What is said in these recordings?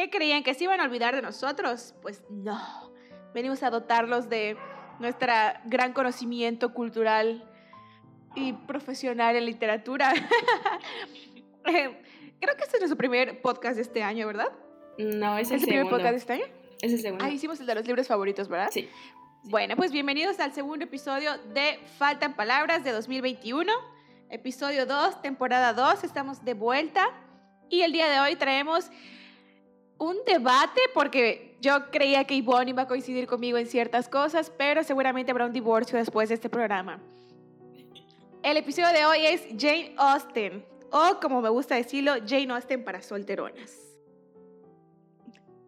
¿Qué creían? ¿Que se iban a olvidar de nosotros? Pues no. Venimos a dotarlos de nuestra gran conocimiento cultural y profesional en literatura. Eh, creo que este es nuestro primer podcast de este año, ¿verdad? No, es el, ¿Es el primer podcast de este año? Es el segundo. Ah, hicimos el de los libros favoritos, ¿verdad? Sí. Bueno, pues bienvenidos al segundo episodio de Faltan Palabras de 2021. Episodio 2, temporada 2. Estamos de vuelta. Y el día de hoy traemos un debate porque yo creía que Ivonne iba a coincidir conmigo en ciertas cosas, pero seguramente habrá un divorcio después de este programa. El episodio de hoy es Jane Austen, o como me gusta decirlo, Jane Austen para solteronas.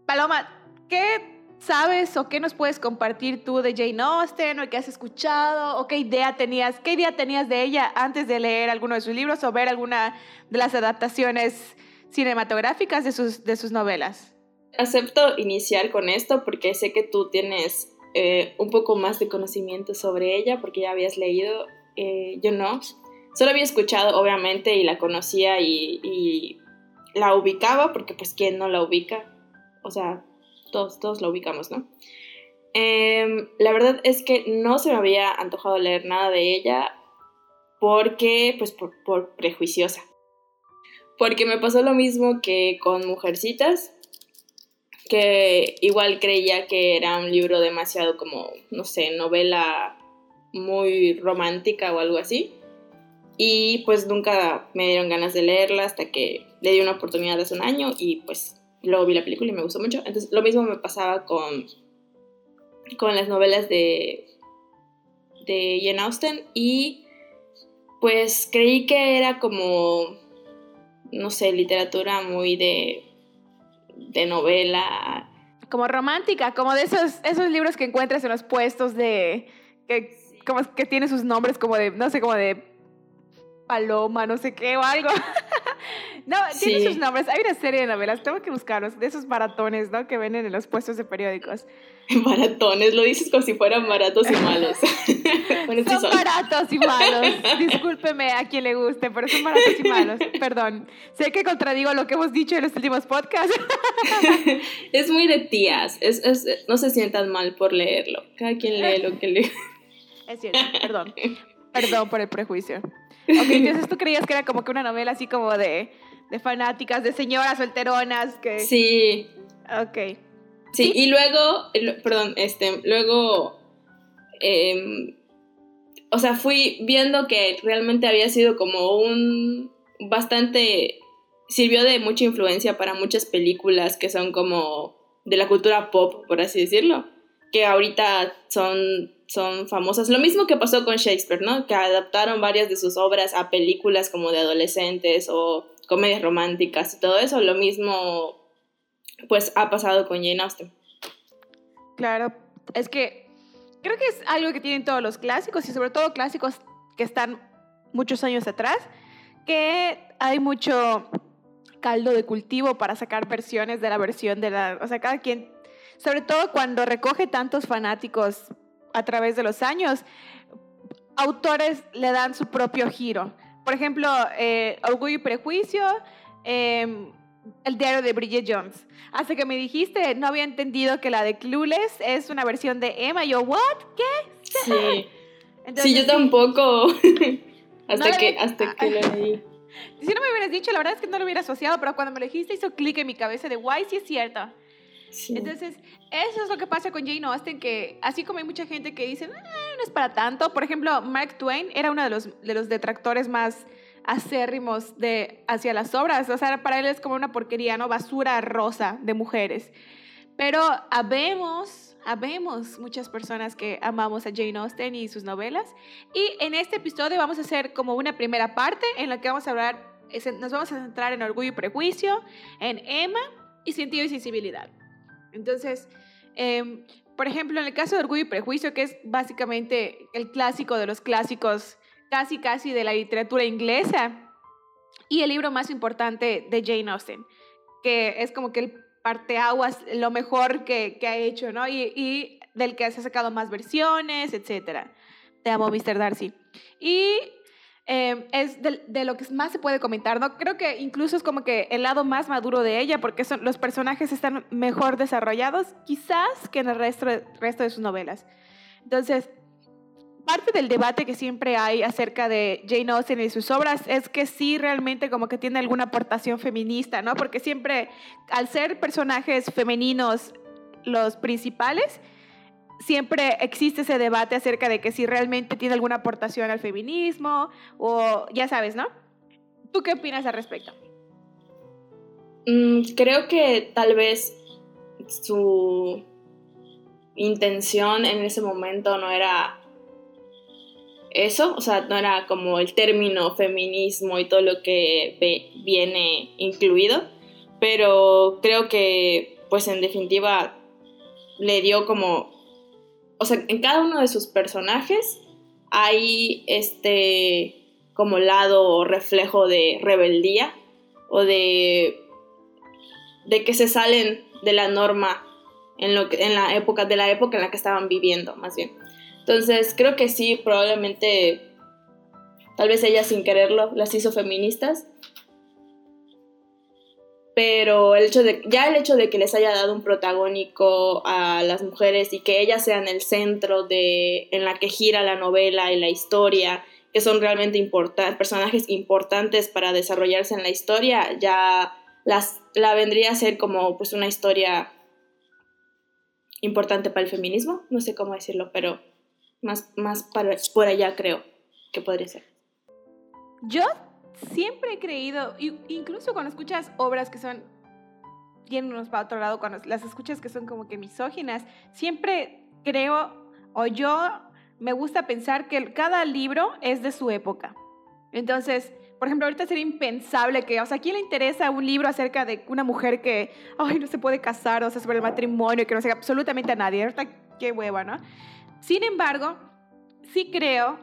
Paloma, ¿qué sabes o qué nos puedes compartir tú de Jane Austen o qué has escuchado o qué idea tenías, qué idea tenías de ella antes de leer alguno de sus libros o ver alguna de las adaptaciones cinematográficas de sus, de sus novelas? Acepto iniciar con esto porque sé que tú tienes eh, un poco más de conocimiento sobre ella porque ya habías leído eh, yo no. Solo había escuchado, obviamente, y la conocía y, la ubicaba, porque pues quién no la ubica. O sea, todos, todos la ubicamos, ¿no? Em, la verdad es que no se me había antojado leer nada de ella porque, pues, por, por prejuiciosa. Porque me pasó lo mismo que con Mujercitas, que igual creía que era un libro demasiado como, no sé, novela muy romántica o algo así. Y pues nunca me dieron ganas de leerla hasta que le di una oportunidad hace un año y pues luego vi la película y me gustó mucho. Entonces lo mismo me pasaba con, con las novelas de, de Jane Austen y pues creí que era como, no sé, literatura muy de, de novela. Como romántica, como de esos, esos libros que encuentras en los puestos de... Que como que tiene sus nombres como de, no sé, como de Paloma, no sé qué o algo. no, tiene sus nombres. Hay una serie de novelas, tengo que buscarlos, de esos maratones, ¿no? Que venden en los puestos de periódicos. Maratones, lo dices como si fueran baratos y malos. son baratos y malos. Discúlpeme a quien le guste, pero son baratos y malos. Perdón. Sé que contradigo lo que hemos dicho en los últimos podcasts. es muy de tías. Es, es, no se sientan mal por leerlo. Cada quien lee lo que lee. Es cierto, perdón. Perdón por el prejuicio. Ok, entonces tú creías que era como que una novela así como de, de fanáticas, de señoras solteronas que... Sí. Ok. Sí, y luego, perdón, este, luego, em, o sea, fui viendo que realmente había sido como un bastante, sirvió de mucha influencia para muchas películas que son como de la cultura pop, por así decirlo, que ahorita son son famosas. Lo mismo que pasó con Shakespeare, ¿no? Que adaptaron varias de sus obras a películas como de adolescentes o comedias románticas y todo eso. Lo mismo, pues, ha pasado con Jane Austen. Claro, es que creo que es algo que tienen todos los clásicos y sobre todo clásicos que están muchos años atrás, que hay mucho caldo de cultivo para sacar versiones de la versión de la... O sea, cada quien, sobre todo cuando recoge tantos fanáticos a través de los años, autores le dan su propio giro. Por ejemplo, eh, Orgullo y Prejuicio, em, el diario de Bridget Jones. Hasta que me dijiste, no había entendido que la de Clueless es una versión de Emma. yo, ¿what? ¿Qué? Sí. sí, yo tampoco. hasta que, hasta que lo leí. Si no me hubieras dicho, la verdad es que no lo hubiera asociado, pero cuando me lo dijiste hizo clic en mi cabeza de, guay, sí es cierto. Entonces, eso es lo que pasa con Jane Austen, que así como hay mucha gente que dice, ah, no es para tanto, por ejemplo, Mark Twain era uno de los, de los detractores más acérrimos de, hacia las obras, o sea, para él es como una porquería, ¿no? Basura rosa de mujeres. Pero habemos, habemos muchas personas que amamos a Jane Austen y sus novelas. Y en este episodio vamos a hacer como una primera parte en la que vamos a hablar, nos vamos a centrar en Orgullo y Prejuicio, en Emma y Sentido y Sensibilidad. Entonces, em, por ejemplo, en el caso de Orgullo y Prejuicio, que es básicamente el clásico de los clásicos, casi casi de la literatura inglesa, y el libro más importante de Jane Austen, que es como que el parteaguas, lo mejor que, que ha hecho, ¿no? Y, del que se ha sacado más versiones, etc. Te amo, Mr. Darcy. Y Em, es de, lo que más se puede comentar, ¿no? Creo que incluso es como que el lado más maduro de ella, porque son, los personajes están mejor desarrollados, quizás, que en el resto resto de sus novelas. Entonces, parte del debate que siempre hay acerca de Jane Austen y sus obras es que sí realmente como que tiene alguna aportación feminista, ¿no? Porque siempre, al ser personajes femeninos los principales, siempre existe ese debate acerca de que si realmente tiene alguna aportación al feminismo o ya sabes, ¿no? ¿Tú qué opinas al respecto? Mm, creo que tal vez su intención en ese momento no era eso, o sea, no era como el término feminismo y todo lo que viene incluido, pero creo que pues en definitiva le dio como o sea, en cada uno de sus personajes hay este como lado o reflejo de rebeldía o de, de que se salen de la norma en, lo que, en la época, de la época en la que estaban viviendo, más bien. Entonces, creo que sí, probablemente, tal vez ella sin quererlo, las hizo feministas, pero el hecho de, ya el hecho de que les haya dado un protagónico a las mujeres y que ellas sean el centro de, en la que gira la novela y la historia, que son realmente importantes, personajes importantes para desarrollarse en la historia, ya las, la vendría a ser como pues una historia importante para el feminismo, no sé cómo decirlo, pero más, más para, por allá creo que podría ser. Yo siempre he creído, incluso cuando escuchas obras que son yéndonos para otro lado, cuando las escuchas que son como que misóginas, siempre creo, o yo me gusta pensar que cada libro es de su época. Entonces, por ejemplo, ahorita sería impensable que, o sea, ¿a quién le interesa un libro acerca de una mujer que, ay, no se puede casar, o sea, sobre el matrimonio, que no sé absolutamente a nadie? Ahorita, qué hueva, ¿no? Sin embargo, sí creo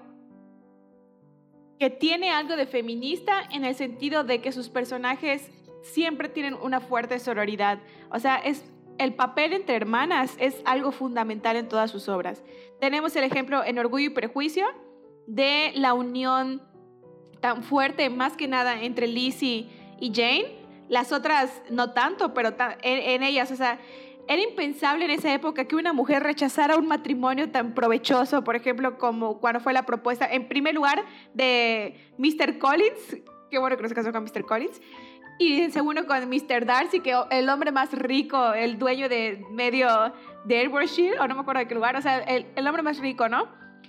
que tiene algo de feminista en el sentido de que sus personajes siempre tienen una fuerte sororidad. O sea, es el papel entre hermanas es algo fundamental en todas sus obras. Tenemos el ejemplo en Orgullo y Prejuicio de la unión tan fuerte, más que nada, entre Lizzie y Jane. Las otras no tanto, pero en, en ellas, o sea, era impensable en esa época que una mujer rechazara un matrimonio tan provechoso, por ejemplo, como cuando fue la propuesta, en primer lugar, de Mr. Collins, qué bueno que no se casó con Mr. Collins, y en segundo con Mr. Darcy, que el hombre más rico, el dueño de medio de Ayrshire, o no me acuerdo de qué lugar, o sea, el, el hombre más rico, ¿no?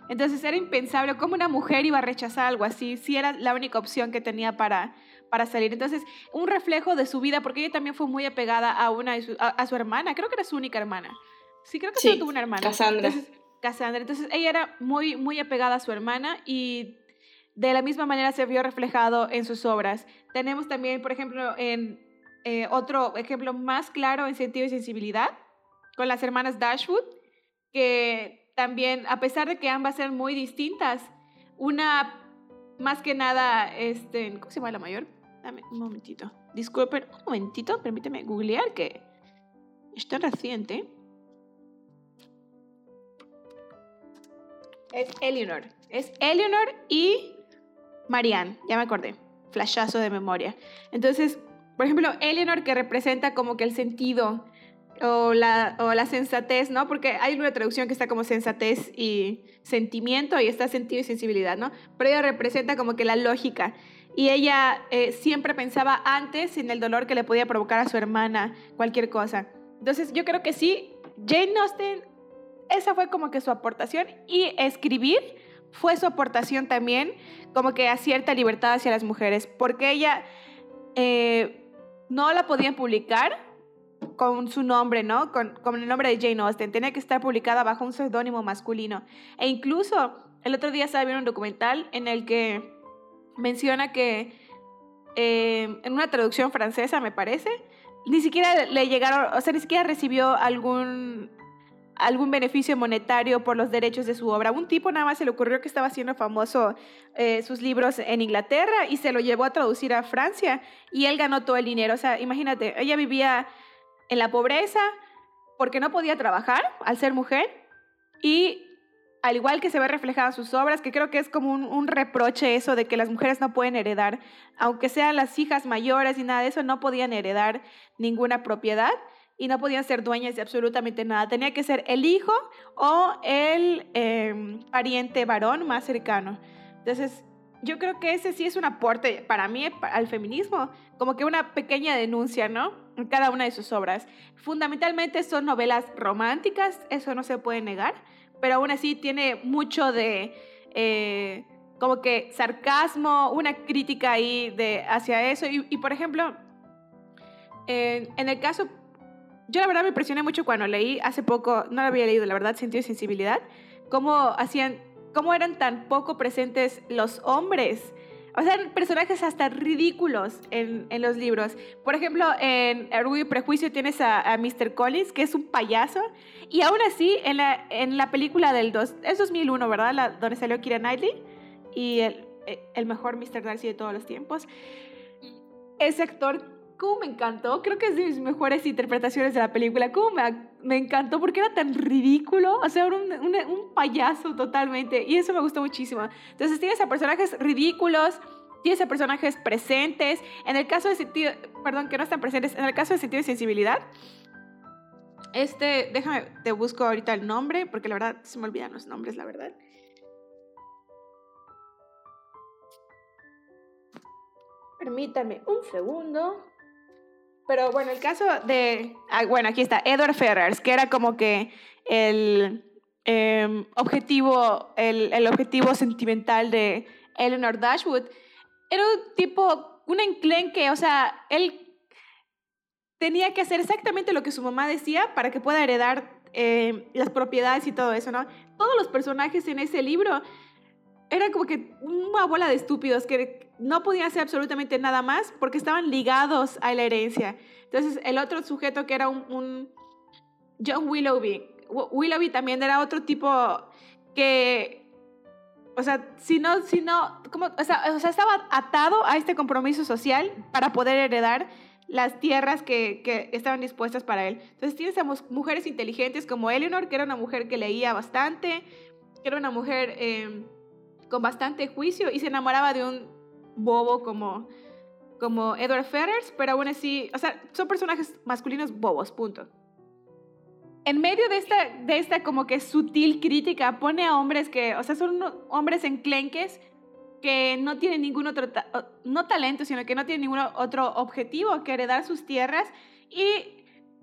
Entonces era impensable cómo una mujer iba a rechazar algo así, si era la única opción que tenía para, para salir. Entonces, un reflejo de su vida, porque ella también fue muy apegada a, una a, su hermana, creo que era su única hermana. Sí, creo que solo tuvo una hermana. Cassandra. Entonces, Cassandra. Entonces, ella era muy, muy apegada a su hermana y de la misma manera se vio reflejado en sus obras. Tenemos también, por ejemplo, en eh, otro ejemplo más claro en sentido y sensibilidad, con las hermanas Dashwood, que también, a pesar de que ambas eran muy distintas, una más que nada, este, ¿cómo se llama la mayor? Dame un momentito. Disculpen, un momentito, permíteme googlear que está reciente. Es Eleanor. Es Eleanor y Marianne. Ya me acordé. Flashazo de memoria. Entonces, por ejemplo, Eleanor que representa como que el sentido o la, o la sensatez, ¿no? Porque hay una traducción que está como sensatez y sentimiento y está sentido y sensibilidad, ¿no? Pero ella representa como que la lógica y ella eh, siempre pensaba antes en el dolor que le podía provocar a su hermana cualquier cosa. Entonces yo creo que sí, Jane Austen, esa fue como que su aportación y escribir fue su aportación también como que a cierta libertad hacia las mujeres, porque ella eh, no la podían publicar con su nombre, ¿no? Con, con, el nombre de Jane Austen. Tenía que estar publicada bajo un seudónimo masculino. E incluso el otro día estaba viendo un documental en el que menciona que eh, en una traducción francesa, me parece, ni siquiera le llegaron, o sea, ni siquiera recibió algún, algún beneficio monetario por los derechos de su obra. Un tipo nada más se le ocurrió que estaba haciendo famoso eh, sus libros en Inglaterra y se lo llevó a traducir a Francia y él ganó todo el dinero. O sea, imagínate, ella vivía en la pobreza porque no podía trabajar al ser mujer y al igual que se ve reflejado en sus obras, que creo que es como un, reproche eso de que las mujeres no pueden heredar, aunque sean las hijas mayores y nada de eso, no podían heredar ninguna propiedad y no podían ser dueñas de absolutamente nada. Tenía que ser el hijo o el em, pariente varón más cercano. Entonces, yo creo que ese sí es un aporte para mí al feminismo, como que una pequeña denuncia, ¿no? En cada una de sus obras. Fundamentalmente son novelas románticas, eso no se puede negar pero aún así tiene mucho de eh, como que sarcasmo, una crítica ahí de, hacia eso. Y, por ejemplo, en el caso, yo la verdad me impresioné mucho cuando leí hace poco, no lo había leído, la verdad, Sentido y Sensibilidad, cómo hacían, cómo eran tan poco presentes los hombres o sea, personajes hasta ridículos en, en, los libros. Por ejemplo, en Orgullo y Prejuicio tienes a, a, Mr. Collins, que es un payaso. Y aún así, en la, en la película del dos, es 2001, ¿verdad? La, donde salió Kira Knightley y el, el mejor Mr. Darcy de todos los tiempos. Ese actor cómo me encantó. Creo que es de mis mejores interpretaciones de la película. Cómo me, me encantó porque era tan ridículo. O sea, era un, un, un, payaso totalmente. Y eso me gustó muchísimo. Entonces tienes a personajes ridículos. Tienes a personajes presentes. En el caso de sentido, perdón, que no están presentes. En el caso de sentido y sensibilidad. Este, déjame, te busco ahorita el nombre, porque la verdad se me olvidan los nombres, la verdad. Permítame un segundo. Pero bueno, el caso de, ah, bueno, aquí está, Edward Ferrars, que era como que el em, objetivo, el, el, objetivo sentimental de Eleanor Dashwood, era un tipo, un enclenque, o sea, él tenía que hacer exactamente lo que su mamá decía para que pueda heredar em, las propiedades y todo eso, ¿no? Todos los personajes en ese libro eran como que una bola de estúpidos que no podían hacer absolutamente nada más porque estaban ligados a la herencia. Entonces, el otro sujeto que era un, John Willoughby, Willoughby también era otro tipo que, o sea, si no, si no, como, o sea, o sea, estaba atado a este compromiso social para poder heredar las tierras que, que, estaban dispuestas para él. Entonces tienes a mujeres inteligentes como Eleanor, que era una mujer que leía bastante, que era una mujer eh, con bastante juicio y se enamoraba de un bobo como, como Edward Ferrers, pero aún así, o sea, son personajes masculinos bobos, punto. En medio de esta, de esta como que sutil crítica, pone a hombres que, o sea, son hombres enclenques que no tienen ningún otro, no talento, sino que no tienen ningún otro objetivo que heredar sus tierras y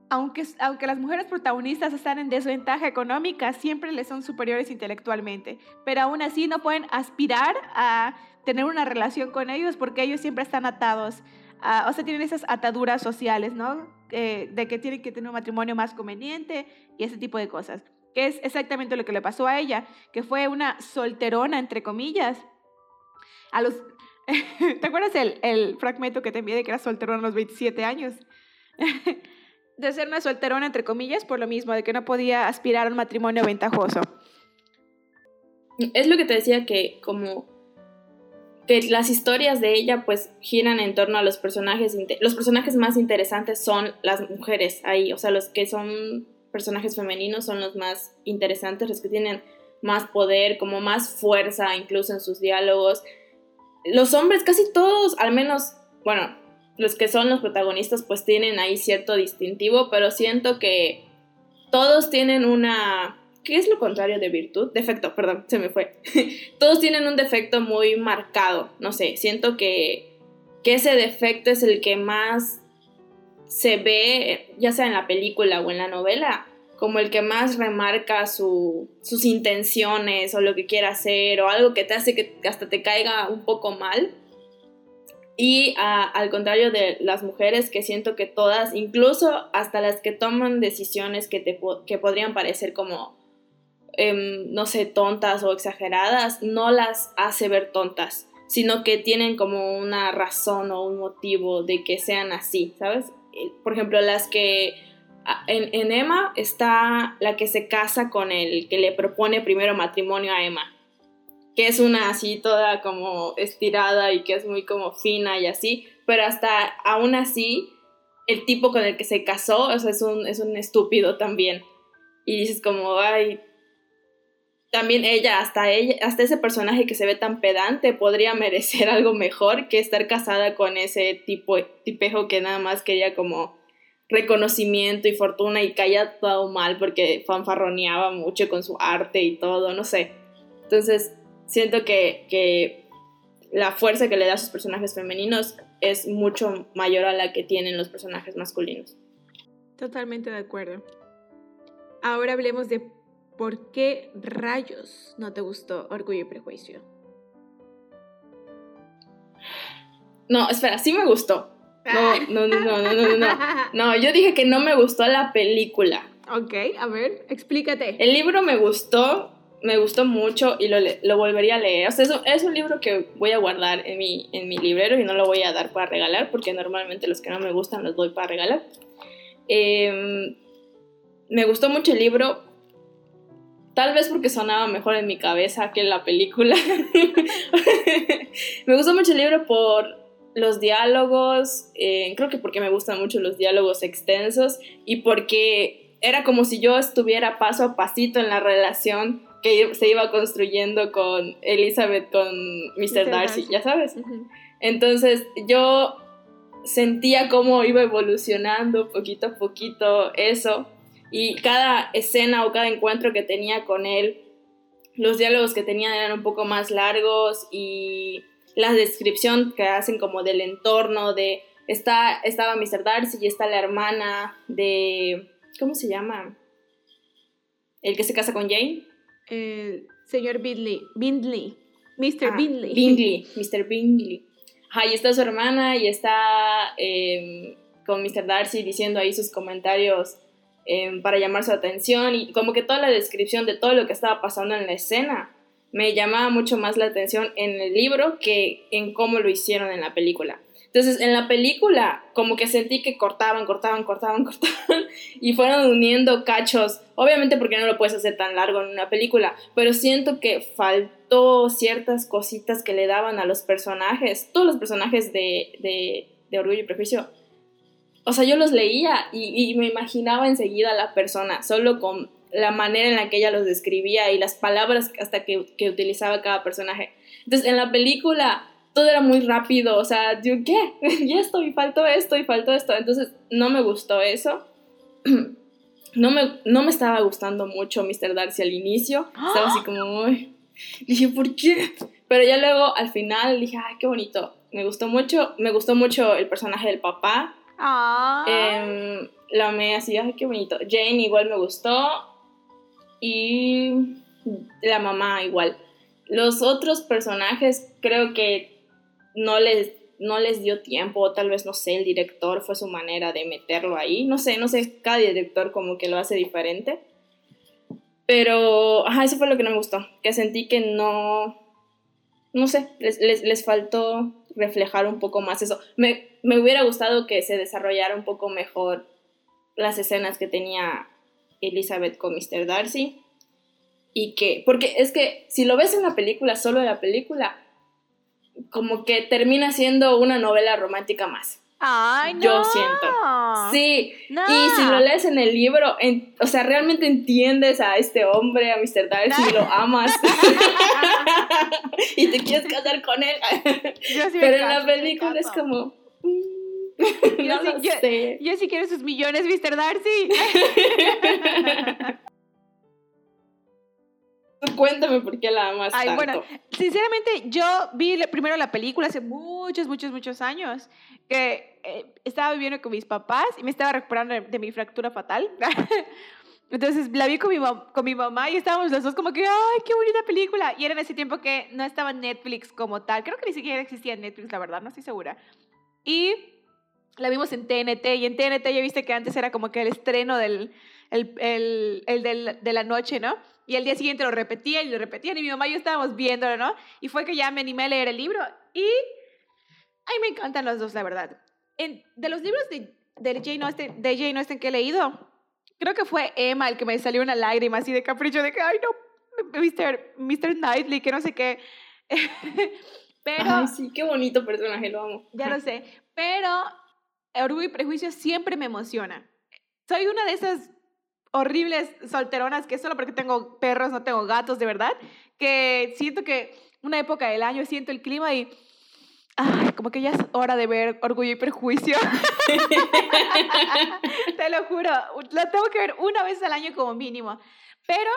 aunque, aunque las mujeres protagonistas están en desventaja económica, siempre les son superiores intelectualmente, pero aún así no pueden aspirar a tener una relación con ellos porque ellos siempre están atados, o sea, tienen esas ataduras sociales, ¿no? de que tienen que tener un matrimonio más conveniente y ese tipo de cosas, que es exactamente lo que le pasó a ella, que fue una solterona, entre comillas. A los, ¿Te acuerdas el, el fragmento que te envié de que era solterona a los 27 años? de ser una solterona, entre comillas, por lo mismo, de que no podía aspirar a un matrimonio ventajoso. Es lo que te decía que como que las historias de ella pues giran en torno a los personajes, los personajes más interesantes son las mujeres ahí, o sea, los que son personajes femeninos son los más interesantes, los que tienen más poder, como más fuerza incluso en sus diálogos. Los hombres, casi todos, al menos, bueno, los que son los protagonistas pues tienen ahí cierto distintivo, pero siento que todos tienen una ¿Qué es lo contrario de virtud? Defecto, perdón, se me fue. Todos tienen un defecto muy marcado, no sé, siento que, que ese defecto es el que más se ve, ya sea en la película o en la novela, como el que más remarca sus intenciones o lo que quiere hacer o algo que te hace que hasta te caiga un poco mal. Y al contrario de las mujeres, que siento que todas, incluso hasta las que toman decisiones que, te, que podrían parecer como Em, no sé, tontas o exageradas, no las hace ver tontas, sino que tienen como una razón o un motivo de que sean así, ¿sabes? Eh, por ejemplo, las que en, en, Emma está la que se casa con el que le propone primero matrimonio a Emma, que es una así toda como estirada y que es muy como fina y así, pero hasta aún así el tipo con el que se casó, o sea, es un, es un estúpido también. Y dices como, ay, también ella, hasta ella, hasta ese personaje que se ve tan pedante, podría merecer algo mejor que estar casada con ese tipo, tipejo que nada más quería como reconocimiento y fortuna y haya todo mal porque fanfarroneaba mucho con su arte y todo, no sé. Entonces, siento que, que la fuerza que le da a sus personajes femeninos es mucho mayor a la que tienen los personajes masculinos. Totalmente de acuerdo. Ahora hablemos de por qué rayos no te gustó Orgullo y Prejuicio. No, espera, sí me gustó. No, no, no, no, no, no, no. No, yo dije que no me gustó la película. Ok, a ver, explícate. El libro me gustó, me gustó mucho y lo, lo volvería a leer. O sea, es un, es un, libro que voy a guardar en mi, en mi librero y no lo voy a dar para regalar porque normalmente los que no me gustan los doy para regalar. Eh, me gustó mucho el libro, tal vez porque sonaba mejor en mi cabeza que en la película. me gustó mucho el libro por los diálogos, eh, creo que porque me gustan mucho los diálogos extensos y porque era como si yo estuviera paso a pasito en la relación que se iba construyendo con Elizabeth, con Mr. Darcy, ya sabes. Entonces yo sentía cómo iba evolucionando poquito a poquito eso y cada escena o cada encuentro que tenía con él, los diálogos que tenía eran un poco más largos y la descripción que hacen como del entorno de está estaba Mr. Darcy y está la hermana de ¿cómo se llama? El que se casa con Jane. El señor Bindley, Bindley, Mr. Ah, Bindley. Bingley, Mr. Bingley. Ajá, y está su hermana y está eh, con Mr. Darcy diciendo ahí sus comentarios eh, para llamar su atención y como que toda la descripción de todo lo que estaba pasando en la escena me llamaba mucho más la atención en el libro que en cómo lo hicieron en la película. Entonces, en la película, como que sentí que cortaban, cortaban, cortaban, cortaban y fueron uniendo cachos. Obviamente porque no lo puedes hacer tan largo en una película, pero siento que faltó ciertas cositas que le daban a los personajes. Todos los personajes de, de, de Orgullo y Prejuicio o sea, yo los leía y, me imaginaba enseguida a la persona, solo con la manera en la que ella los describía y las palabras hasta que, que utilizaba cada personaje. Entonces, en la película todo era muy rápido, o sea, yo, ¿qué? y esto, y faltó esto, y faltó esto. Entonces, no me gustó eso. No me, no me estaba gustando mucho Mr. Darcy al inicio. Estaba así como, uy. Dije, ¿por qué? Pero ya luego, al final, dije, ay, qué bonito. Me gustó mucho. Me gustó mucho el personaje del papá. Eh, la amé así, ay, qué bonito. Jane igual me gustó. Y la mamá igual. Los otros personajes creo que no les, no les dio tiempo, o tal vez, no sé, el director fue su manera de meterlo ahí. No sé, no sé, cada director como que lo hace diferente. Pero, ajá, eso fue lo que no me gustó, que sentí que no, no sé, les, les, les faltó reflejar un poco más eso. Me, me hubiera gustado que se desarrollara un poco mejor las escenas que tenía Elizabeth con Mr. Darcy. Y que, porque es que si lo ves en la película, solo en la película, como que termina siendo una novela romántica más. Ay, no. Yo siento. Sí. Y si lo lees en el libro, o sea, realmente entiendes a este hombre, a Mr. Darcy, y lo amas. y te quieres casar con él. Pero en la película es como. Mm, yo, no sí, sé. Yo, sí quiero sus millones, Mr. Darcy. Cuéntame por qué la amas Ay, tanto. Bueno, sinceramente, yo vi primero la película hace muchos, muchos, muchos años, que eh, estaba viviendo con mis papás y me estaba recuperando de, de mi fractura fatal. Entonces la vi con mi, con mi mamá y estábamos los dos como que, ¡ay, qué bonita película! Y era en ese tiempo que no estaba Netflix como tal. Creo que ni siquiera existía Netflix, la verdad, no estoy segura. Y la vimos en TNT y en TNT ya viste que antes era como que el estreno del, el, el, el del, de la noche, ¿no? Y el día siguiente lo repetían y lo repetían y mi mamá y yo estábamos viéndolo, ¿no? Y fue que ya me animé a leer el libro y a mí me encantan los dos, la verdad. En, de los libros de, de, Jane Austen, de Jane Austen que he leído, creo que fue Emma el que me salió una lágrima así de capricho de que, ay, no, Mr. Mr. Knightley, que no sé qué. Pero... Ay, sí, qué bonito personaje, lo amo. Ya lo sé. Pero Orgullo y Prejuicio siempre me emociona. Soy una de esas horribles solteronas que solo porque tengo perros, no tengo gatos, de verdad, que siento que una época del año siento el clima y ay, como que ya es hora de ver Orgullo y Prejuicio. Te lo juro, lo tengo que ver una vez al año como mínimo. Pero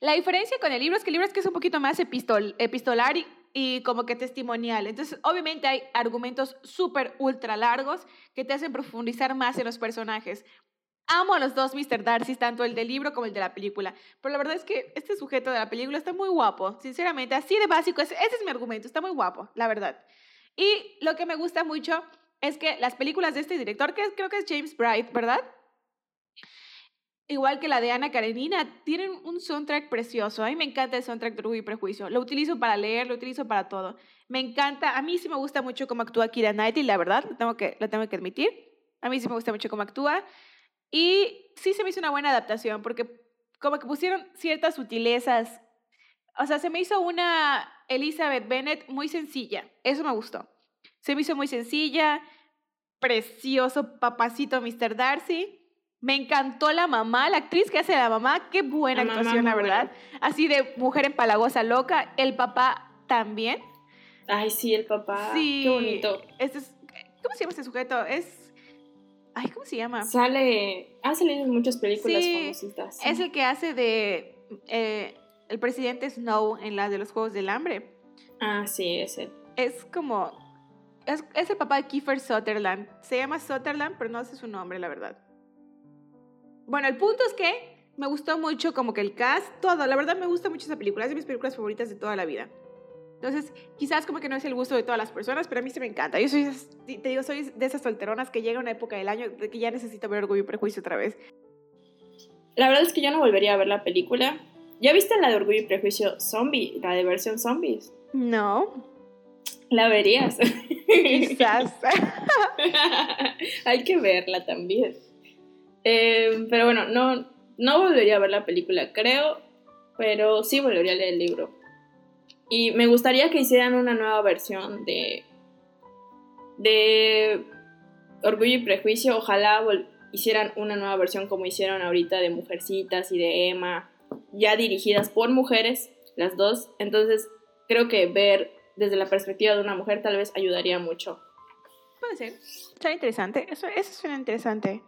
la diferencia con el libro es que el libro es que es un poquito más epistol, epistolar y, y como que testimonial. Entonces, obviamente hay argumentos súper ultra largos que te hacen profundizar más en los personajes. Amo a los dos Mr. Darcy, tanto el del libro como el de la película. Pero la verdad es que este sujeto de la película está muy guapo. Sinceramente, así de básico, ese, es mi argumento. Está muy guapo, la verdad. Y lo que me gusta mucho es que las películas de este director, que creo que es James Bright, ¿verdad? Igual que la de Ana Karenina, tienen un soundtrack precioso. A mí me encanta el soundtrack de Orgullo y Prejuicio. Lo utilizo para leer, lo utilizo para todo. Me encanta, a mí sí me gusta mucho cómo actúa Kira Knightley, la verdad, lo tengo que, lo tengo que admitir. A mí sí me gusta mucho cómo actúa. Y sí se me hizo una buena adaptación, porque como que pusieron ciertas sutilezas. O sea, se me hizo una Elizabeth Bennet muy sencilla. Eso me gustó. Se me hizo muy sencilla, precioso papacito Mr. Darcy. Me encantó la mamá, la actriz que hace la mamá, qué buena La actuación, la verdad. Así de mujer empalagosa, loca. El papá también. Ay, sí, el papá. sí. Qué bonito. Este es, ¿Cómo se llama este sujeto? Es. Ay, ¿cómo se llama? Sale. Ha salido en muchas películas Sí, famositas. Es el que hace de eh, el presidente Snow en la de los Juegos del Hambre. Ah, sí, ese. Es como. Es, es el papá de Kiefer Sutherland. Se llama Sutherland, pero no sé su nombre, la verdad. Bueno, el punto es que me gustó mucho como que el cast, todo. La verdad me gusta mucho esa película. Es de mis películas favoritas de toda la vida. Entonces, quizás como que no es el gusto de todas las personas, pero a mí sí me encanta. Yo soy, te digo, soy de esas solteronas que llega una época del año de que ya necesito ver Orgullo y Prejuicio otra vez. La verdad es que yo no volvería a ver la película. ¿Ya viste la de Orgullo y Prejuicio Zombie? La de versión zombies. No, La verías. quizás. Hay que verla también. Eh, pero bueno, no, no volvería a ver la película, creo, pero sí volvería a leer el libro. Y me gustaría que hicieran una nueva versión de, de Orgullo y Prejuicio. Ojalá hicieran una nueva versión como hicieron ahorita de Mujercitas y de Emma, ya dirigidas por mujeres, las dos. Entonces, creo que ver desde la perspectiva de una mujer tal vez ayudaría mucho. Puede ser. Suena interesante. Eso, eso es un interesante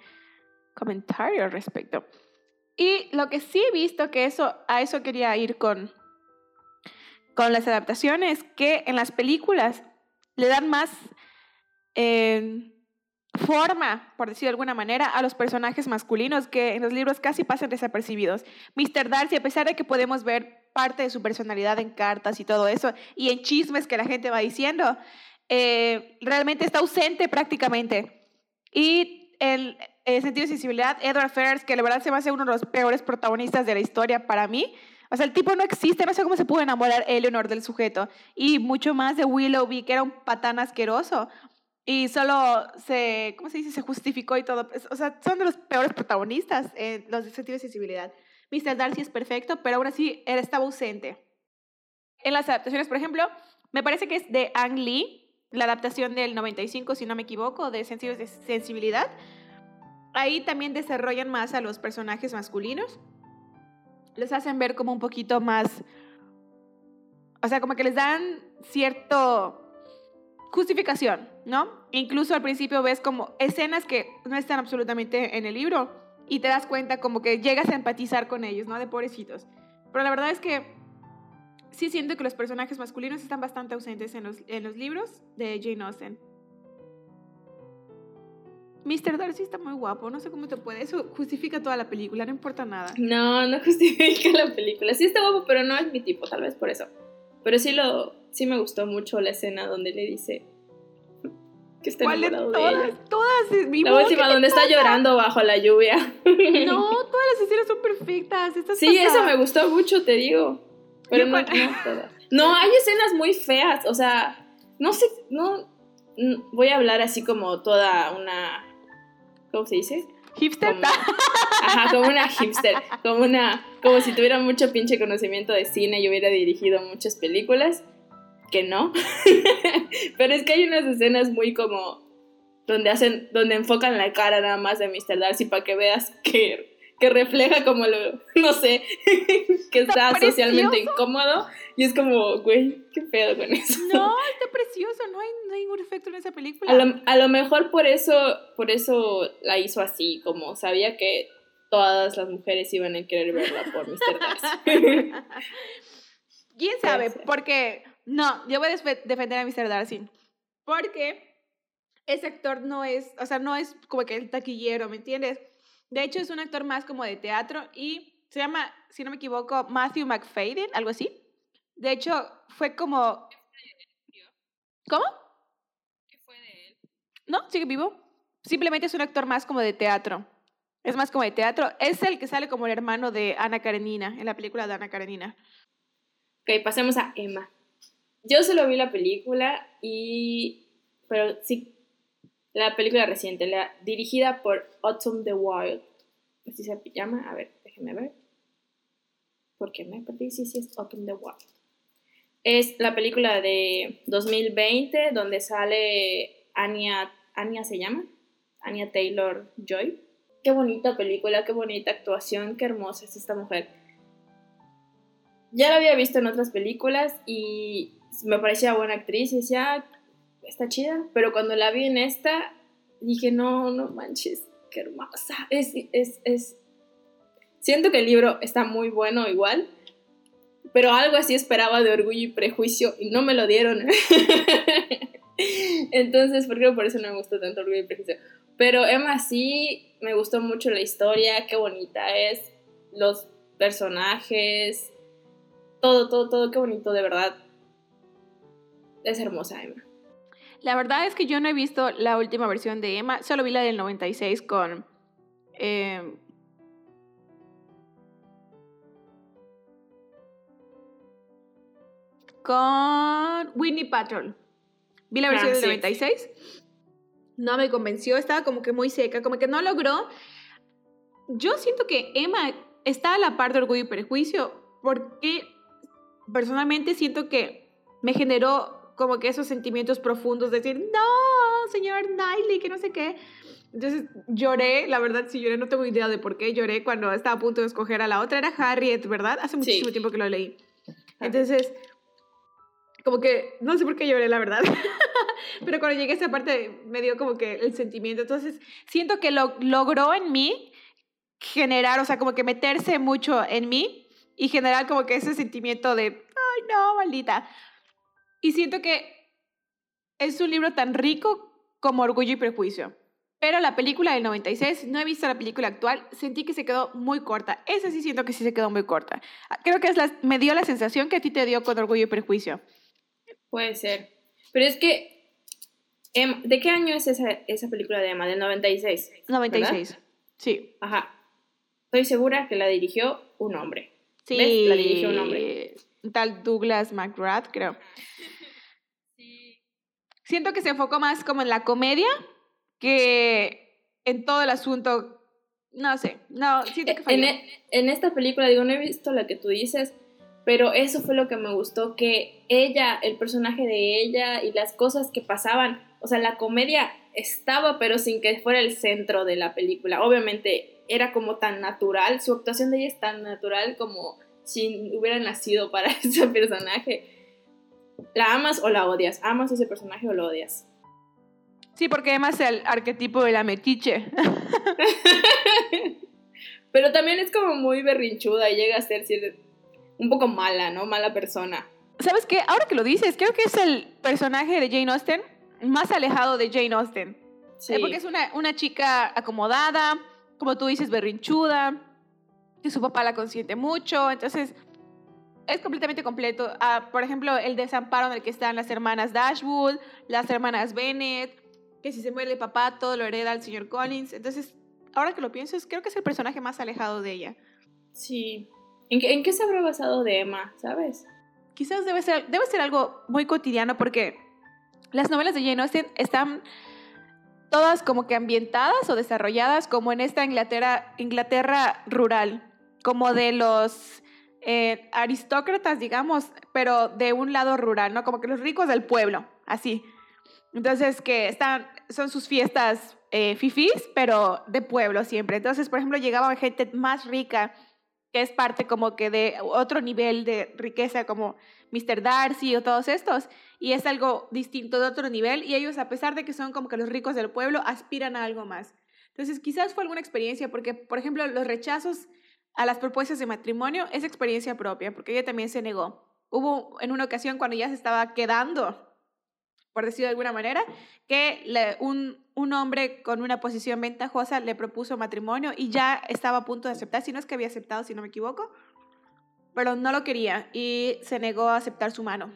comentario al respecto. Y lo que sí he visto, que eso, a eso quería ir con, con las adaptaciones, que en las películas le dan más eh, forma, por decir de alguna manera, a los personajes masculinos que en los libros casi pasan desapercibidos. Mr. Darcy, a pesar de que podemos ver parte de su personalidad en cartas y todo eso, y en chismes que la gente va diciendo, eh, realmente está ausente prácticamente. Y el, el sentido de sensibilidad, Edward Ferrars, que la verdad se me hace uno de los peores protagonistas de la historia para mí. O sea, el tipo no existe, no sé cómo se pudo enamorar Eleanor del sujeto. Y mucho más de Willoughby, que era un patán asqueroso. Y solo se, ¿cómo se dice? Se justificó y todo. O sea, son de los peores protagonistas, eh, los de sentido de sensibilidad. Mr. Darcy es perfecto, pero aún así él estaba ausente. En las adaptaciones, por ejemplo, me parece que es de Ang Lee, la adaptación del 95, si no me equivoco, de Sentido de Sensibilidad. Ahí también desarrollan más a los personajes masculinos. Les hacen ver como un poquito más... O sea, como que les dan cierto justificación, ¿no? Incluso al principio ves como escenas que no están absolutamente en el libro y te das cuenta como que llegas a empatizar con ellos, ¿no? De pobrecitos. Pero la verdad es que sí siento que los personajes masculinos están bastante ausentes en los, en los libros de Jane Austen. Mr. Darcy está muy guapo, no sé cómo te puede. Eso justifica toda la película, no importa nada. No, no justifica la película. Sí está guapo, pero no es mi tipo, tal vez por eso. Pero sí lo, sí me gustó mucho la escena donde le dice que está ¿Cuál de enamorado de todas? Todas. es mi La última ¿qué te donde está llorando bajo la lluvia. No, todas las escenas son perfectas. Estás Sí, pasada. eso me gustó mucho, te digo. Pero no, todas. No, hay escenas muy feas, o sea, no sé, no, voy a hablar así como toda una, ¿cómo se dice? Hipster. Como, ajá, como una hipster, como una, como si tuviera mucho pinche conocimiento de cine y hubiera dirigido muchas películas, que no. Pero es que hay unas escenas muy como donde hacen, donde enfocan la cara nada más de Mr. Darcy para que veas que, que refleja como lo, no sé, que está, socialmente incómodo. Y es como, güey, qué pedo con eso. No, está precioso, no hay, ningún efecto en esa película. A lo, a lo, mejor por eso, por eso la hizo así, como sabía que todas las mujeres iban a querer verla por Mr. Darcy. ¿Quién sabe? Porque, no, yo voy a defender a Mr. Darcy. Porque ese actor no es, o sea, no es como que el taquillero, ¿me entiendes? De hecho, es un actor más como de teatro y se llama, si no me equivoco, Matthew McFadden, algo así. De hecho, fue como... ¿Cómo? ¿Qué fue de él? No, sigue vivo. Simplemente es un actor más como de teatro. Es más como de teatro. Es el que sale como el hermano de Ana Karenina, en la película de Ana Karenina. Ok, pasemos a Emma. Yo solo vi la película y... Pero sí, la película reciente, la dirigida por Autumn the Wild. Así se llama. A ver, déjenme ver. Porque me perdí. Sí, sí, es Autumn the Wild. Es la película de 2020 donde sale Anya, Anya se llama, Anya Taylor Joy. Qué bonita película, qué bonita actuación, qué hermosa es esta mujer. Ya la había visto en otras películas y me parecía buena actriz y decía, está chida, pero cuando la vi en esta, dije, no, no manches, qué hermosa. Es, es, es... Siento que el libro está muy bueno igual, pero algo así esperaba de Orgullo y Prejuicio y no me lo dieron. Entonces, por por eso no me gustó tanto Orgullo y Prejuicio. Pero Emma sí, me gustó mucho la historia, qué bonita es, los personajes, todo, todo, todo, qué bonito, de verdad. Es hermosa Emma. La verdad es que yo no he visto la última versión de Emma, solo vi la del 96 con... Eh, con Winnie Patrol. Vi la versión del 96. No me convenció, estaba como que muy seca, como que no logró. Yo siento que Emma está a la par de Orgullo y Prejuicio porque personalmente siento que me generó como que esos sentimientos profundos, decir, no, señor Knightley, que no sé qué. Entonces lloré, la verdad sí lloré, no tengo idea de por qué lloré cuando estaba a punto de escoger a la otra, era Harriet, ¿verdad? Hace muchísimo tiempo que lo leí. Entonces, como que, no sé por qué lloré, la verdad, pero cuando llegué a esa parte me dio como que el sentimiento, entonces siento que lo logró en mí generar, o sea, como que meterse mucho en mí y generar como que ese sentimiento de, ay, no, maldita. Y siento que es un libro tan rico como Orgullo y Prejuicio. Pero la película del 96, no he visto la película actual, sentí que se quedó muy corta. Esa sí siento que sí se quedó muy corta. Creo que es la, me dio la sensación que a ti te dio con Orgullo y Prejuicio. Puede ser. Pero es que, em, ¿de qué año es esa, esa película de Emma? Del 96. 96, sí. Ajá. Estoy segura que la dirigió un hombre. Sí. La dirigió un hombre tal Douglas McGrath, creo. Siento que se enfocó más como en la comedia que en todo el asunto. No sé, no, siento que en, e, en esta película, digo, no he visto la que tú dices, pero eso fue lo que me gustó, que ella, el personaje de ella y las cosas que pasaban, o sea, la comedia estaba, pero sin que fuera el centro de la película. Obviamente era como tan natural, su actuación de ella es tan natural como si hubiera nacido para ese personaje. ¿La amas o la odias? ¿Amas ese personaje o lo odias? Sí, porque amas el arquetipo de la metiche. Pero también es como muy berrinchuda y llega a ser un poco mala, ¿no? Mala persona. ¿Sabes qué? Ahora que lo dices, creo que es el personaje de Jane Austen más alejado de Jane Austen. Sí. Porque es una, una chica acomodada, como tú dices, berrinchuda, que su papá la consiente mucho, entonces es completamente completo. Ah, por ejemplo, el desamparo en el que están las hermanas Dashwood, las hermanas Bennett, que si se muere el papá todo lo hereda al señor Collins. Entonces, ahora que lo pienso, creo que es el personaje más alejado de ella. Sí. ¿En qué, en qué se habrá basado de Emma, sabes? Quizás debe ser, debe ser algo muy cotidiano porque las novelas de Jane Austen están todas como que ambientadas o desarrolladas como en esta Inglaterra, Inglaterra rural como de los eh, aristócratas, digamos, pero de un lado rural, ¿no? Como que los ricos del pueblo, así. Entonces, que están son sus fiestas eh, fifís, pero de pueblo siempre. Entonces, por ejemplo, llegaba gente más rica, que es parte como que de otro nivel de riqueza, como Mr. Darcy o todos estos, y es algo distinto de otro nivel, y ellos, a pesar de que son como que los ricos del pueblo, aspiran a algo más. Entonces, quizás fue alguna experiencia, porque, por ejemplo, los rechazos a las propuestas de matrimonio es experiencia propia, porque ella también se negó. Hubo en una ocasión cuando ya se estaba quedando por decirlo de alguna manera, que un, un, hombre con una posición ventajosa le propuso matrimonio y ya estaba a punto de aceptar, si no es que había aceptado, si no me equivoco, pero no lo quería y se negó a aceptar su mano.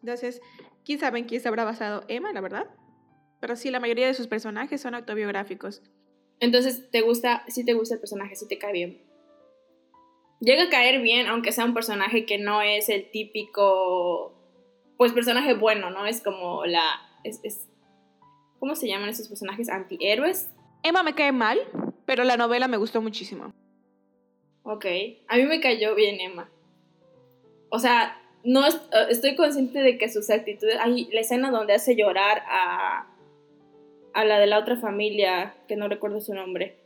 Entonces, ¿quién sabe en quién se habrá basado Emma, la verdad? Pero sí, la mayoría de sus personajes son autobiográficos. Entonces, ¿te gusta, si te gusta el personaje, si te cae bien? Llega a caer bien, aunque sea un personaje que no es el típico pues personaje bueno, ¿no? Es como la... Es, ¿Cómo se llaman esos personajes? Antihéroes. Emma me cae mal, pero la novela me gustó muchísimo. Ok, a mí me cayó bien Emma. O sea, no eh, estoy consciente de que sus actitudes... Hay la escena donde hace llorar a, a la de la otra familia, que no recuerdo su nombre,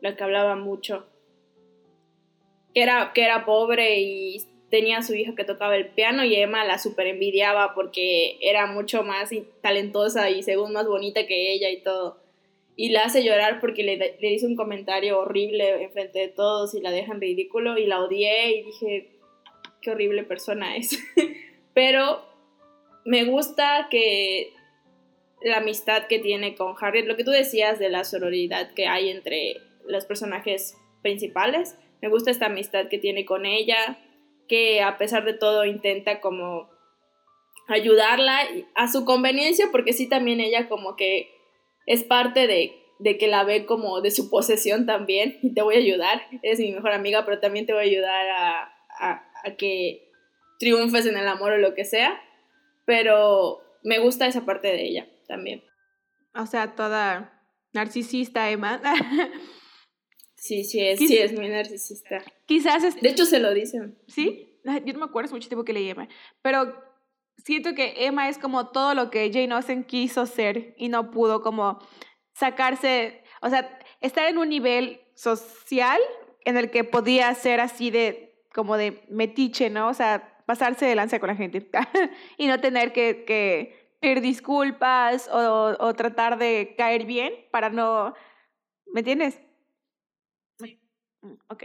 la que hablaba mucho. Que era, que era pobre y tenía a su hija que tocaba el piano y Emma la super envidiaba porque era mucho más talentosa y según más bonita que ella y todo. Y la hace llorar porque le, le hizo un comentario horrible enfrente de todos y la deja en ridículo y la odié y dije, qué horrible persona es. Pero me gusta que la amistad que tiene con Harriet, lo que tú decías de la sororidad que hay entre los personajes principales, me gusta esta amistad que tiene con ella, que a pesar de todo intenta como ayudarla a su conveniencia, porque sí también ella como que es parte de, que la ve como de su posesión también, y te voy a ayudar, eres mi mejor amiga, pero también te voy a ayudar a, a que triunfes en el amor o lo que sea, pero me gusta esa parte de ella también. O sea, toda narcisista, Emma. Sí, sí es, sí es muy narcisista. Quizás es... De hecho, se lo dicen. ¿Sí? Yo no me acuerdo, hace mucho tiempo que leí Emma. Pero siento que Emma es como todo lo que Jane Austen quiso ser y no pudo como sacarse, o sea, estar en un nivel social en el que podía ser así de, como de metiche, ¿no? O sea, pasarse de lanza con la gente y no tener que, que pedir disculpas o, o tratar de caer bien para no, ¿me entiendes? Mm, ok.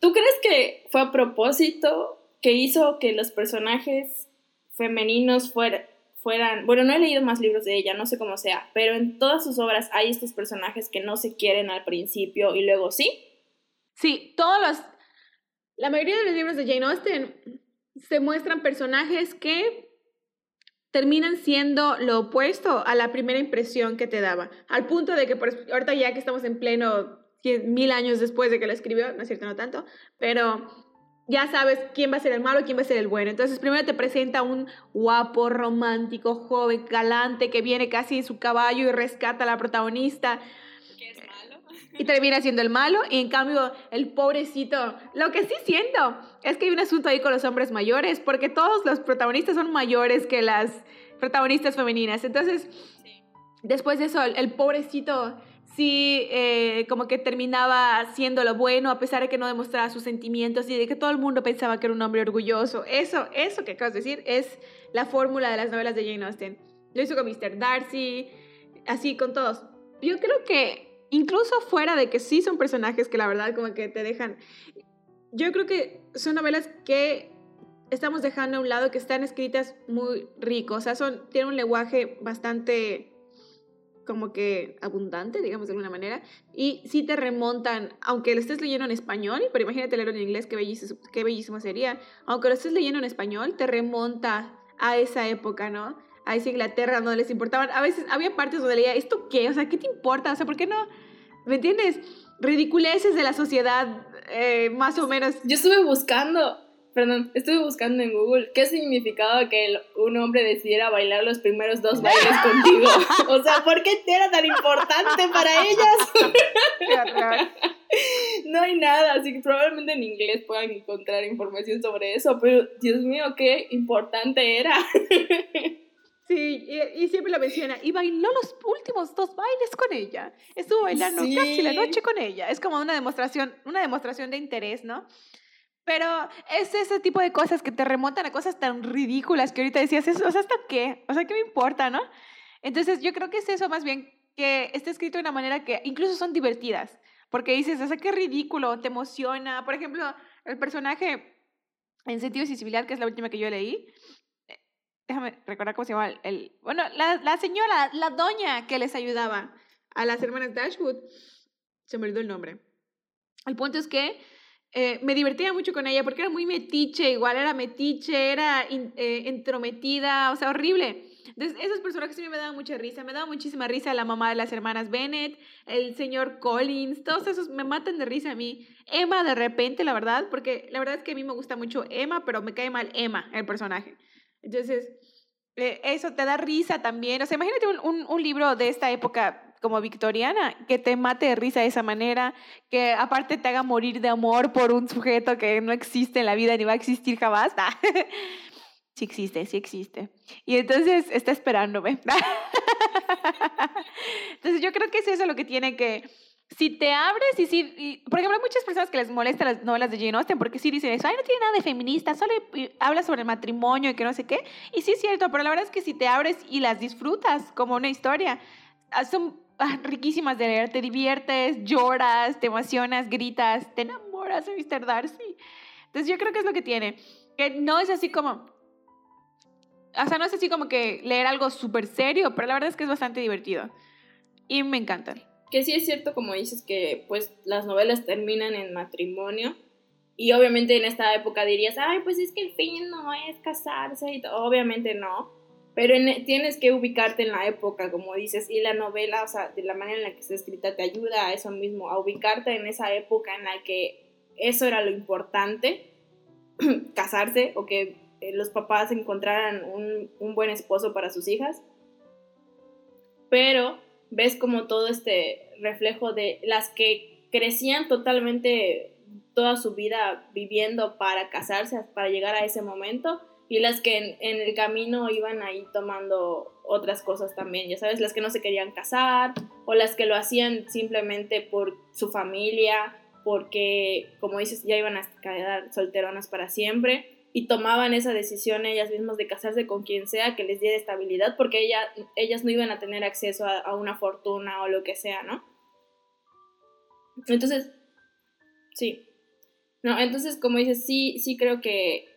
¿Tú crees que fue a propósito que hizo que los personajes femeninos fueran, bueno, no he leído más libros de ella, no sé cómo sea, pero en todas sus obras hay estos personajes que no se quieren al principio y luego sí? Sí, todos los, la mayoría de los libros de Jane Austen se muestran personajes que terminan siendo lo opuesto a la primera impresión que te daba, al punto de que por, ahorita ya que estamos en pleno mil años después de que la escribió, no es cierto, no tanto, pero ya sabes quién va a ser el malo, quién va a ser el bueno. Entonces primero te presenta un guapo, romántico, joven, galante, que viene casi en su caballo y rescata a la protagonista. Que es malo. Y termina siendo el malo, y en cambio el pobrecito, lo que sí siento es que hay un asunto ahí con los hombres mayores, porque todos los protagonistas son mayores que las protagonistas femeninas. Entonces, después de eso, el pobrecito sí eh, como que terminaba siendo lo bueno a pesar de que no demostraba sus sentimientos y de que todo el mundo pensaba que era un hombre orgulloso. Eso, eso que acabas de decir es la fórmula de las novelas de Jane Austen. Lo hizo con Mr. Darcy, así con todos. Yo creo que incluso fuera de que sí son personajes que la verdad como que te dejan... Yo creo que son novelas que estamos dejando a un lado que están escritas muy ricos, o sea, son, tienen un lenguaje bastante como que abundante, digamos de alguna manera, y sí te remontan, aunque lo estés leyendo en español, pero imagínate leerlo en inglés, qué bellísimo, qué bellísimo sería, aunque lo estés leyendo en español, te remonta a esa época, ¿no? A esa Inglaterra no les importaban, a veces había partes donde leía, ¿esto qué? O sea, ¿qué te importa? O sea, ¿por qué no? ¿Me entiendes? Ridiculeces de la sociedad, eh, más o menos. Yo estuve buscando perdón, estuve buscando en Google qué significaba que un hombre decidiera bailar los primeros dos bailes contigo. O sea, ¿por qué era tan importante para ellas? no hay nada, así que probablemente en inglés puedan encontrar información sobre eso, pero Dios mío, qué importante era. Sí, y, siempre lo menciona. Y bailó los últimos dos bailes con ella. Estuvo bailando casi la noche con ella. Es como una demostración, una demostración de interés, ¿no? Pero es ese tipo de cosas que te remontan a cosas tan ridículas que ahorita decías, o sea, ¿hasta qué? O sea, ¿qué me importa, no? Entonces, yo creo que es eso más bien, que está escrito de una manera que incluso son divertidas. Porque dices, o sea, qué ridículo, te emociona. Por ejemplo, el personaje en Sentido de Sensibilidad, que es la última que yo leí, eh, déjame recordar cómo se llama el, bueno, la, la, señora, la doña que les ayudaba a las hermanas Dashwood, se me olvidó el nombre. El punto es que eh, me divertía mucho con ella porque era muy metiche, igual era metiche, era eh, entrometida, o sea, horrible. Entonces, esos personajes mí me daban mucha risa. Me daba muchísima risa la mamá de las hermanas Bennett, el señor Collins, todos esos me matan de risa a mí. Emma, de repente, la verdad, porque la verdad es que a mí me gusta mucho Emma, pero me cae mal Emma, el personaje. Entonces, eh, eso te da risa también. O sea, imagínate un, un libro de esta época como victoriana, que te mate de risa de esa manera, que aparte te haga morir de amor por un sujeto que no existe en la vida ni va a existir jamás. Sí existe, sí existe. Y entonces está esperándome. entonces yo creo que es eso lo que tiene que... Si te abres y si... por ejemplo, hay muchas personas que les molestan las novelas de Jane Austen porque sí dicen eso, ay, no tiene nada de feminista, solo habla sobre el matrimonio y que no sé qué. Y sí es cierto, pero la verdad es que si te abres y las disfrutas como una historia, ah, son riquísimas de leer, te diviertes, lloras, te emocionas, gritas, te enamoras de Mr. Darcy. Entonces yo creo que es lo que tiene, que no es así como, o sea, no es así como que leer algo súper serio, pero la verdad es que es bastante divertido. Y me encantan. Que sí es cierto, como dices, que pues las novelas terminan en matrimonio. Y obviamente en esta época dirías, ay, pues es que el fin no es casarse. Y Obviamente no. Pero tienes que ubicarte en la época, como dices. Y la novela, o sea, de la manera en la que está escrita, te ayuda a eso mismo, a ubicarte en esa época en la que eso era lo importante, casarse o que eh, los papás encontraran un, un, buen esposo para sus hijas. Pero ves como todo este reflejo de las que crecían totalmente toda su vida viviendo para casarse, para llegar a ese momento, y las que en, en, el camino iban ahí tomando otras cosas también, ya sabes, las que no se querían casar, o las que lo hacían simplemente por su familia, porque, como dices, ya iban a quedar solteronas para siempre y tomaban esa decisión ellas mismas de casarse con quien sea que les diera estabilidad porque ella, ellas no iban a tener acceso a, una fortuna o lo que sea, ¿no? Entonces, sí. No, entonces como dices, sí, sí creo que,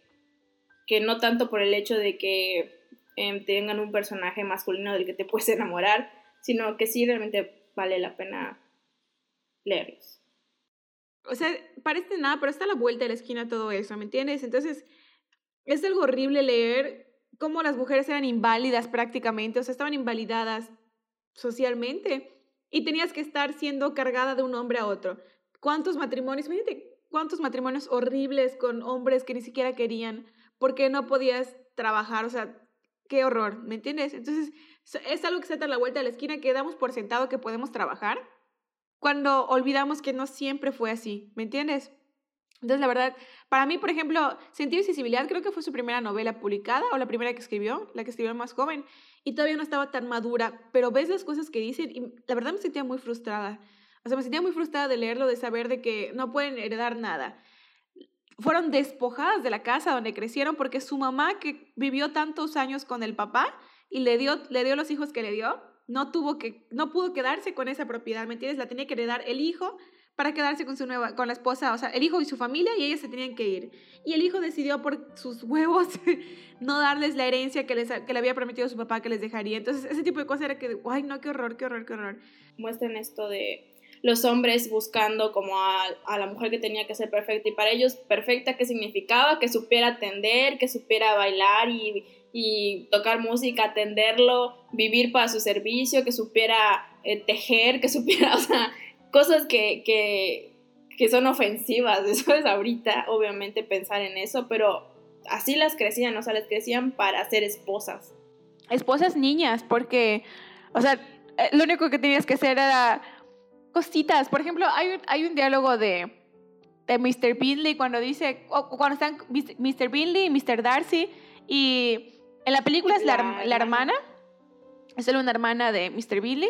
que no tanto por el hecho de que em, tengan un personaje masculino del que te puedes enamorar, sino que sí realmente vale la pena leerlos. O sea, parece nada, pero está a la vuelta de la esquina todo eso, ¿me entiendes? Entonces, es algo horrible leer cómo las mujeres eran inválidas prácticamente, o sea, estaban invalidadas socialmente y tenías que estar siendo cargada de un hombre a otro. ¿Cuántos matrimonios, imagínate, cuántos matrimonios horribles con hombres que ni siquiera querían porque no podías trabajar, o sea, qué horror, ¿me entiendes? Entonces, es algo que se da la vuelta de la esquina que damos por sentado que podemos trabajar cuando olvidamos que no siempre fue así, ¿me entiendes? Entonces, la verdad, para mí, por ejemplo, Sentido y Sensibilidad creo que fue su primera novela publicada o la primera que escribió, la que escribió más joven, y todavía no estaba tan madura, pero ves las cosas que dicen y la verdad me sentía muy frustrada. O sea, me sentía muy frustrada de leerlo, de saber de que no pueden heredar nada. Fueron despojadas de la casa donde crecieron porque su mamá, que vivió tantos años con el papá y le dio, le dio los hijos que le dio, no tuvo que, no pudo quedarse con esa propiedad, ¿me entiendes? La tenía que heredar el hijo para quedarse con su nueva, con la esposa, o sea, el hijo y su familia y ellas se tenían que ir. Y el hijo decidió por sus huevos no darles la herencia que, les, que le había prometido su papá que les dejaría. Entonces, ese tipo de cosas era que, ay, no, qué horror, qué horror, qué horror. Muestran esto de los hombres buscando como a, a, la mujer que tenía que ser perfecta y para ellos perfecta, ¿qué significaba? Que supiera atender, que supiera bailar y, y tocar música, atenderlo, vivir para su servicio, que supiera eh, tejer, que supiera, o sea, cosas que, que, que son ofensivas, eso es ahorita, obviamente, pensar en eso, pero así las crecían, o sea, las crecían para ser esposas. Esposas niñas, porque, o sea, eh, lo único que tenías que hacer era cositas. Por ejemplo, hay, hay un diálogo de, de Mr. Binley cuando dice, cuando están Mr. Binley y Mr. Darcy, y en la película es la, la, hermana, es solo una hermana de Mr. Billy.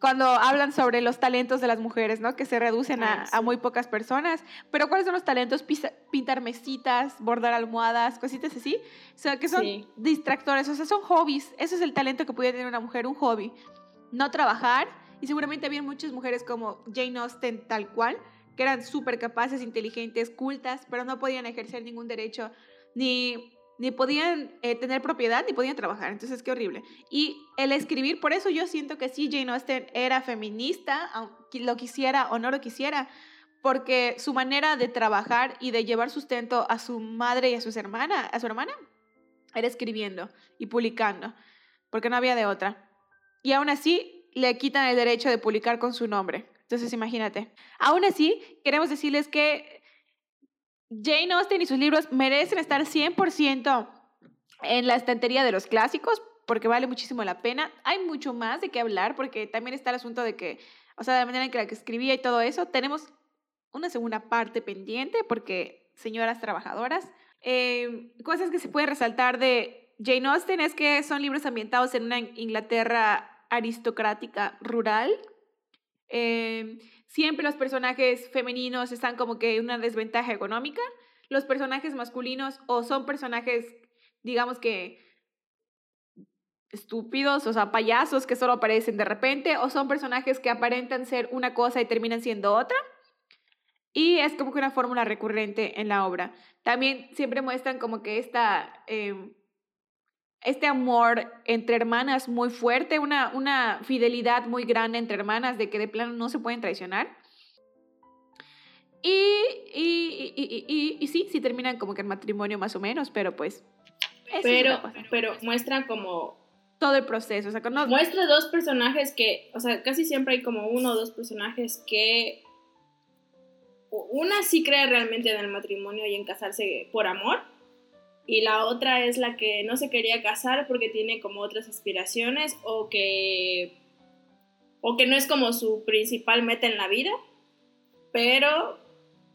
Cuando hablan sobre los talentos de las mujeres, ¿no? Que se reducen a, Ah, muy pocas personas. Pero ¿cuáles son los talentos? Pisa- pintar mesitas, bordar almohadas, cositas así. O sea, que son Sí. distractores, o sea, son hobbies. Ese es el talento que puede tener una mujer, un hobby. No trabajar. Y seguramente había muchas mujeres como Jane Austen, tal cual, que eran súper capaces, inteligentes, cultas, pero no podían ejercer ningún derecho, ni, ni podían eh, tener propiedad, ni podían trabajar. Entonces, qué horrible. Y el escribir, por eso yo siento que sí, Jane Austen era feminista, lo quisiera o no lo quisiera, porque su manera de trabajar y de llevar sustento a su madre y a, sus hermana, a su hermana era escribiendo y publicando, porque no había de otra. Y aún así le quitan el derecho de publicar con su nombre. Entonces imagínate. Aún así, queremos decirles que Jane Austen y sus libros merecen estar 100% en la estantería de los clásicos porque vale muchísimo la pena. Hay mucho más de qué hablar porque también está el asunto de que, o sea, de la manera en que la escribía y todo eso, tenemos una segunda parte pendiente porque señoras trabajadoras. Eh, cosas que se pueden resaltar de Jane Austen es que son libros ambientados en una Inglaterra aristocrática rural. Eh, siempre los personajes femeninos están como que en una desventaja económica. Los personajes masculinos o son personajes, digamos que estúpidos, o sea, payasos que solo aparecen de repente, o son personajes que aparentan ser una cosa y terminan siendo otra. Y es como que una fórmula recurrente en la obra. También siempre muestran como que esta, eh, este amor entre hermanas muy fuerte, una, una fidelidad muy grande entre hermanas de que de plano no se pueden traicionar. Y, y, y, y, sí, sí terminan como que en matrimonio más o menos, pero pues... Pero, pero muestra como Todo el proceso, o sea, no- muestra dos personajes que, o sea, casi siempre hay como uno o dos personajes que una sí cree realmente en el matrimonio y en casarse por amor y la otra es la que no se quería casar porque tiene como otras aspiraciones o que o que no es como su principal meta en la vida, pero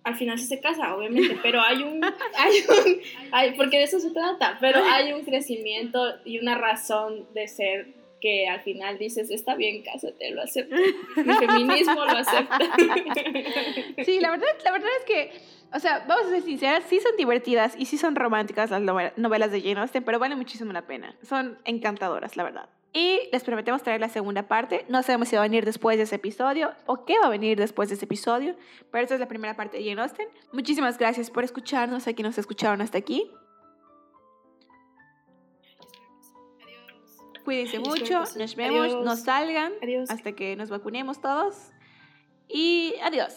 al final sí se casa, obviamente, pero hay un hay un hay, porque de eso se trata, pero hay un crecimiento y una razón de ser que al final dices, está bien, cásate, lo acepto. Mi feminismo lo acepta. Sí, la verdad, la verdad es que, o sea, vamos a ser sinceras, sí son divertidas y sí son románticas las nove- novelas de Jane Austen, pero valen muchísimo la pena. Son encantadoras, la verdad. Y les prometemos traer la segunda parte. No sabemos si va a venir después de ese episodio o qué va a venir después de ese episodio, pero esta es la primera parte de Jane Austen. Muchísimas gracias por escucharnos, a quienes nos escucharon hasta aquí. Cuídense mucho, nos vemos, Adiós. no salgan Adiós. hasta que nos vacunemos todos. Y adiós.